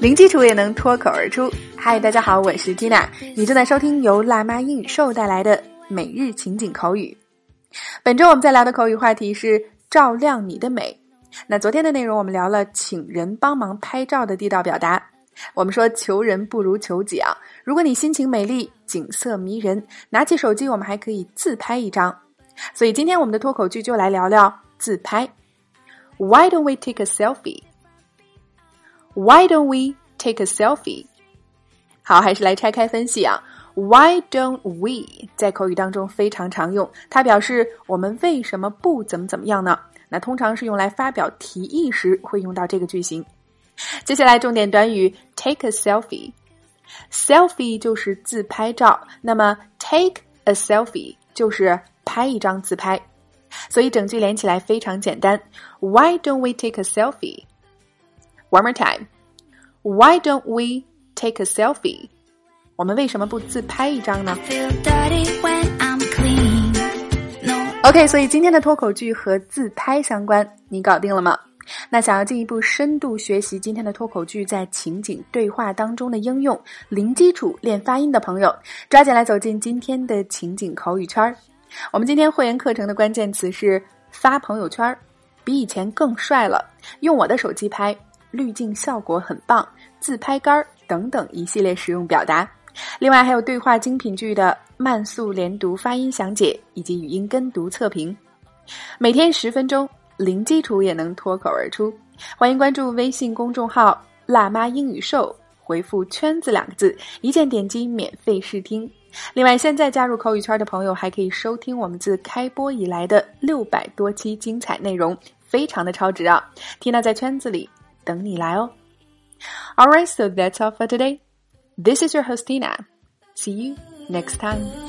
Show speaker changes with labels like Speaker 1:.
Speaker 1: 零基础也能脱口而出。嗨，大家好，我是 Tina，你正在收听由辣妈英语秀带来的每日情景口语。本周我们在聊的口语话题是照亮你的美。那昨天的内容我们聊了请人帮忙拍照的地道表达。我们说求人不如求己啊！如果你心情美丽，景色迷人，拿起手机，我们还可以自拍一张。所以今天我们的脱口剧就来聊聊自拍。Why don't we take a selfie? Why don't we take a selfie？好，还是来拆开分析啊。Why don't we 在口语当中非常常用，它表示我们为什么不怎么怎么样呢？那通常是用来发表提议时会用到这个句型。接下来重点短语 take a selfie，selfie 就是自拍照，那么 take a selfie 就是拍一张自拍，所以整句连起来非常简单。Why don't we take a selfie？selfie？One more time. Why don't we take a selfie? 我们为什么不自拍一张呢？OK，所以今天的脱口剧和自拍相关，你搞定了吗？那想要进一步深度学习今天的脱口剧在情景对话当中的应用，零基础练发音的朋友，抓紧来走进今天的情景口语圈儿。我们今天会员课程的关键词是发朋友圈儿，比以前更帅了，用我的手机拍。滤镜效果很棒，自拍杆儿等等一系列实用表达，另外还有对话精品剧的慢速连读发音详解以及语音跟读测评，每天十分钟，零基础也能脱口而出。欢迎关注微信公众号“辣妈英语秀”，回复“圈子”两个字，一键点击免费试听。另外，现在加入口语圈的朋友还可以收听我们自开播以来的六百多期精彩内容，非常的超值啊！Tina 在圈子里。等你来哦。Alright, so that's all for today. This is your host Tina. See you next time.